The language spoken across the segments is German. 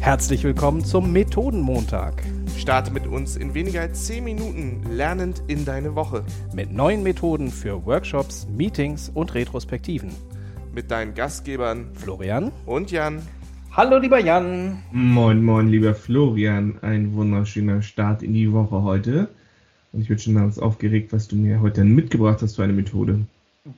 Herzlich willkommen zum Methodenmontag. Starte mit uns in weniger als 10 Minuten lernend in deine Woche. Mit neuen Methoden für Workshops, Meetings und Retrospektiven. Mit deinen Gastgebern Florian und Jan. Hallo lieber Jan. Moin, moin, lieber Florian. Ein wunderschöner Start in die Woche heute. Und ich bin schon ganz aufgeregt, was du mir heute mitgebracht hast für eine Methode.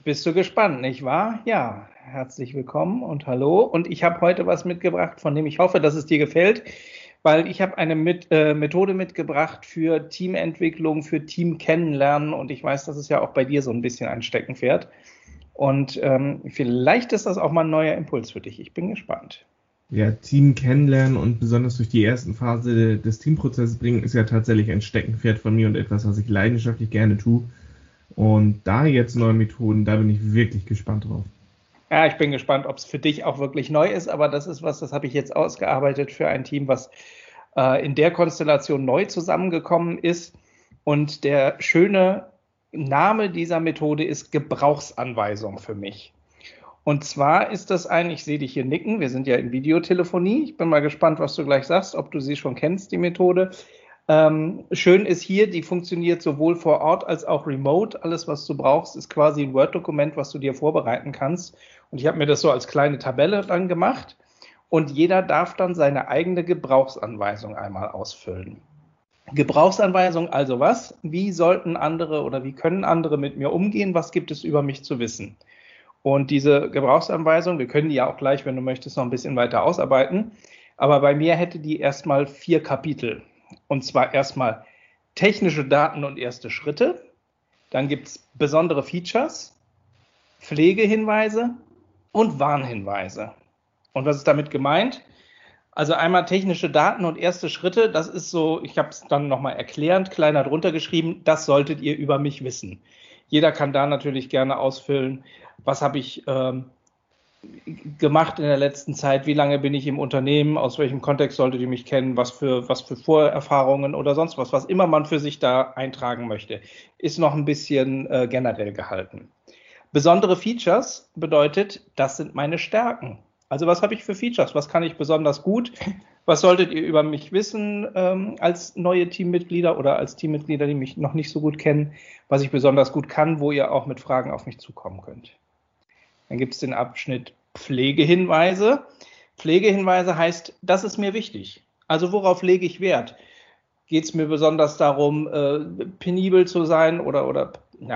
Bist du gespannt, nicht wahr? Ja, herzlich willkommen und hallo. Und ich habe heute was mitgebracht, von dem ich hoffe, dass es dir gefällt, weil ich habe eine mit, äh, Methode mitgebracht für Teamentwicklung, für Team kennenlernen und ich weiß, das ist ja auch bei dir so ein bisschen ein Steckenpferd. Und ähm, vielleicht ist das auch mal ein neuer Impuls für dich. Ich bin gespannt. Ja, Team kennenlernen und besonders durch die ersten Phase des Teamprozesses bringen, ist ja tatsächlich ein Steckenpferd von mir und etwas, was ich leidenschaftlich gerne tue. Und da jetzt neue Methoden, da bin ich wirklich gespannt drauf. Ja, ich bin gespannt, ob es für dich auch wirklich neu ist, aber das ist was, das habe ich jetzt ausgearbeitet für ein Team, was äh, in der Konstellation neu zusammengekommen ist. Und der schöne Name dieser Methode ist Gebrauchsanweisung für mich. Und zwar ist das ein, ich sehe dich hier nicken, wir sind ja in Videotelefonie. Ich bin mal gespannt, was du gleich sagst, ob du sie schon kennst, die Methode. Ähm, schön ist hier, die funktioniert sowohl vor Ort als auch remote. Alles, was du brauchst, ist quasi ein Word-Dokument, was du dir vorbereiten kannst. Und ich habe mir das so als kleine Tabelle dann gemacht. Und jeder darf dann seine eigene Gebrauchsanweisung einmal ausfüllen. Gebrauchsanweisung also was? Wie sollten andere oder wie können andere mit mir umgehen? Was gibt es über mich zu wissen? Und diese Gebrauchsanweisung, wir können die ja auch gleich, wenn du möchtest, noch ein bisschen weiter ausarbeiten. Aber bei mir hätte die erstmal vier Kapitel. Und zwar erstmal technische Daten und erste Schritte. Dann gibt es besondere Features, Pflegehinweise und Warnhinweise. Und was ist damit gemeint? Also einmal technische Daten und erste Schritte, das ist so, ich habe es dann nochmal erklärend kleiner drunter geschrieben, das solltet ihr über mich wissen. Jeder kann da natürlich gerne ausfüllen, was habe ich ähm, gemacht in der letzten Zeit, wie lange bin ich im Unternehmen, aus welchem Kontext solltet ihr mich kennen, was für, was für Vorerfahrungen oder sonst was, was immer man für sich da eintragen möchte, ist noch ein bisschen äh, generell gehalten. Besondere Features bedeutet, das sind meine Stärken. Also was habe ich für Features? Was kann ich besonders gut? Was solltet ihr über mich wissen ähm, als neue Teammitglieder oder als Teammitglieder, die mich noch nicht so gut kennen, was ich besonders gut kann, wo ihr auch mit Fragen auf mich zukommen könnt? Dann gibt es den Abschnitt Pflegehinweise. Pflegehinweise heißt, das ist mir wichtig. Also worauf lege ich Wert? Geht es mir besonders darum, äh, penibel zu sein oder, oder ich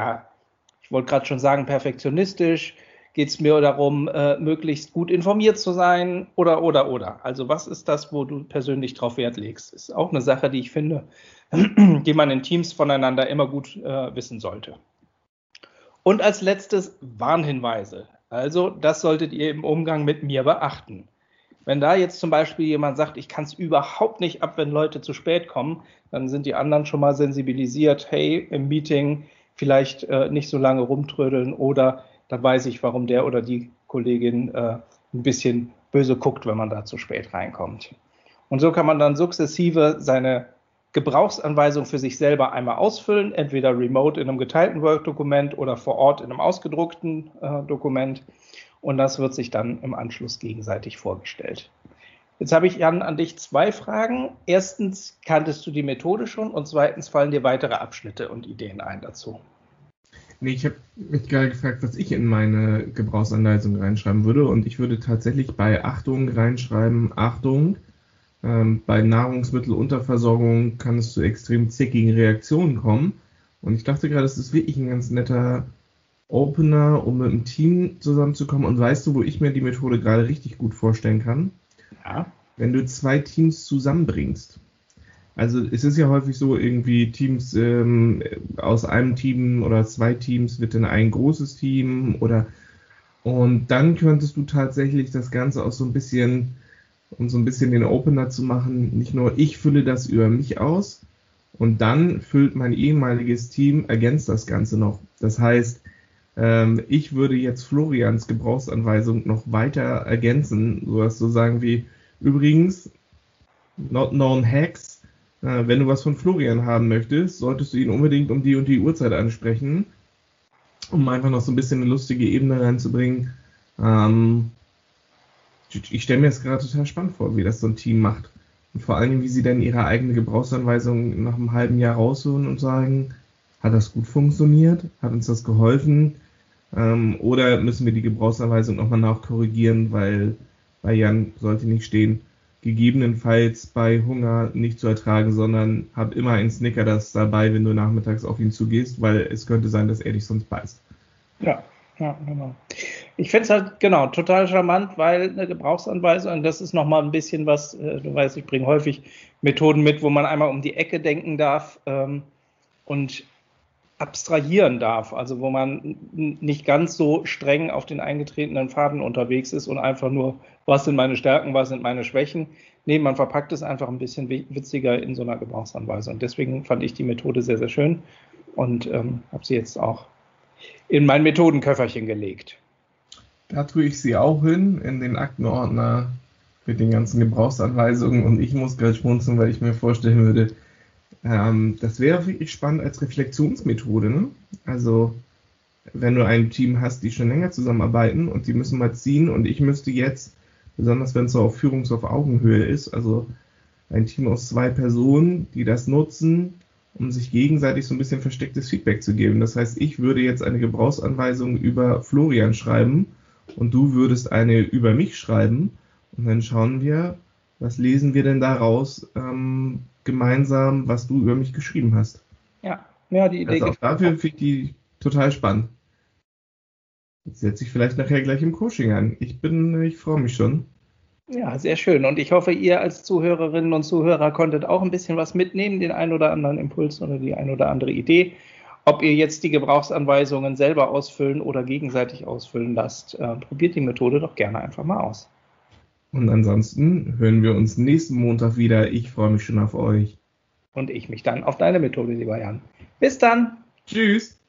wollte gerade schon sagen, perfektionistisch? Geht es mir darum, äh, möglichst gut informiert zu sein oder, oder, oder? Also was ist das, wo du persönlich drauf Wert legst? Ist auch eine Sache, die ich finde, die man in Teams voneinander immer gut äh, wissen sollte. Und als letztes Warnhinweise. Also, das solltet ihr im Umgang mit mir beachten. Wenn da jetzt zum Beispiel jemand sagt, ich kann es überhaupt nicht ab, wenn Leute zu spät kommen, dann sind die anderen schon mal sensibilisiert, hey, im Meeting vielleicht äh, nicht so lange rumtrödeln oder dann weiß ich, warum der oder die Kollegin äh, ein bisschen böse guckt, wenn man da zu spät reinkommt. Und so kann man dann sukzessive seine Gebrauchsanweisung für sich selber einmal ausfüllen, entweder remote in einem geteilten Word-Dokument oder vor Ort in einem ausgedruckten äh, Dokument. Und das wird sich dann im Anschluss gegenseitig vorgestellt. Jetzt habe ich, Jan, an dich zwei Fragen. Erstens, kanntest du die Methode schon? Und zweitens, fallen dir weitere Abschnitte und Ideen ein dazu? Nee, ich habe mich gerade gefragt, was ich in meine Gebrauchsanweisung reinschreiben würde. Und ich würde tatsächlich bei Achtung reinschreiben, Achtung, ähm, bei Nahrungsmittelunterversorgung kann es zu extrem zickigen Reaktionen kommen. Und ich dachte gerade, es ist wirklich ein ganz netter Opener, um mit einem Team zusammenzukommen. Und weißt du, wo ich mir die Methode gerade richtig gut vorstellen kann? Ja. Wenn du zwei Teams zusammenbringst. Also es ist ja häufig so, irgendwie Teams ähm, aus einem Team oder zwei Teams wird dann ein großes Team oder und dann könntest du tatsächlich das Ganze auch so ein bisschen um so ein bisschen den Opener zu machen, nicht nur ich fülle das über mich aus und dann füllt mein ehemaliges Team, ergänzt das Ganze noch. Das heißt, ähm, ich würde jetzt Florians Gebrauchsanweisung noch weiter ergänzen, sowas so sagen wie, übrigens, not known hacks, äh, wenn du was von Florian haben möchtest, solltest du ihn unbedingt um die und die Uhrzeit ansprechen, um einfach noch so ein bisschen eine lustige Ebene reinzubringen. Ähm, ich stelle mir das gerade total spannend vor, wie das so ein Team macht. Und vor allem, wie sie dann ihre eigene Gebrauchsanweisung nach einem halben Jahr rausholen und sagen, hat das gut funktioniert? Hat uns das geholfen? Ähm, oder müssen wir die Gebrauchsanweisung nochmal nachkorrigieren, weil bei Jan sollte nicht stehen, gegebenenfalls bei Hunger nicht zu ertragen, sondern hab immer einen Snicker das dabei, wenn du nachmittags auf ihn zugehst, weil es könnte sein, dass er dich sonst beißt. Ja, ja, genau. Ich finde es halt, genau, total charmant, weil eine Gebrauchsanweisung, das ist nochmal ein bisschen was, äh, du weißt, ich bringe häufig Methoden mit, wo man einmal um die Ecke denken darf ähm, und abstrahieren darf, also wo man nicht ganz so streng auf den eingetretenen Faden unterwegs ist und einfach nur, was sind meine Stärken, was sind meine Schwächen. Nee, man verpackt es einfach ein bisschen witziger in so einer Gebrauchsanweisung. Deswegen fand ich die Methode sehr, sehr schön und ähm, habe sie jetzt auch in mein Methodenköfferchen gelegt. Da tue ich sie auch hin, in den Aktenordner mit den ganzen Gebrauchsanweisungen und ich muss gerade schmunzeln, weil ich mir vorstellen würde, ähm, das wäre wirklich spannend als Reflexionsmethode. Ne? Also wenn du ein Team hast, die schon länger zusammenarbeiten und die müssen mal ziehen und ich müsste jetzt, besonders wenn es so auf Führungs- auf Augenhöhe ist, also ein Team aus zwei Personen, die das nutzen, um sich gegenseitig so ein bisschen verstecktes Feedback zu geben. Das heißt, ich würde jetzt eine Gebrauchsanweisung über Florian schreiben und du würdest eine über mich schreiben und dann schauen wir, was lesen wir denn daraus ähm, gemeinsam, was du über mich geschrieben hast. Ja, ja, die Idee. Also auch dafür finde ich die total spannend. Jetzt setze ich vielleicht nachher gleich im Coaching an. Ich bin, ich freue mich schon. Ja, sehr schön. Und ich hoffe, ihr als Zuhörerinnen und Zuhörer konntet auch ein bisschen was mitnehmen, den ein oder anderen Impuls oder die ein oder andere Idee. Ob ihr jetzt die Gebrauchsanweisungen selber ausfüllen oder gegenseitig ausfüllen lasst, äh, probiert die Methode doch gerne einfach mal aus. Und ansonsten hören wir uns nächsten Montag wieder. Ich freue mich schon auf euch. Und ich mich dann auf deine Methode, lieber Jan. Bis dann. Tschüss.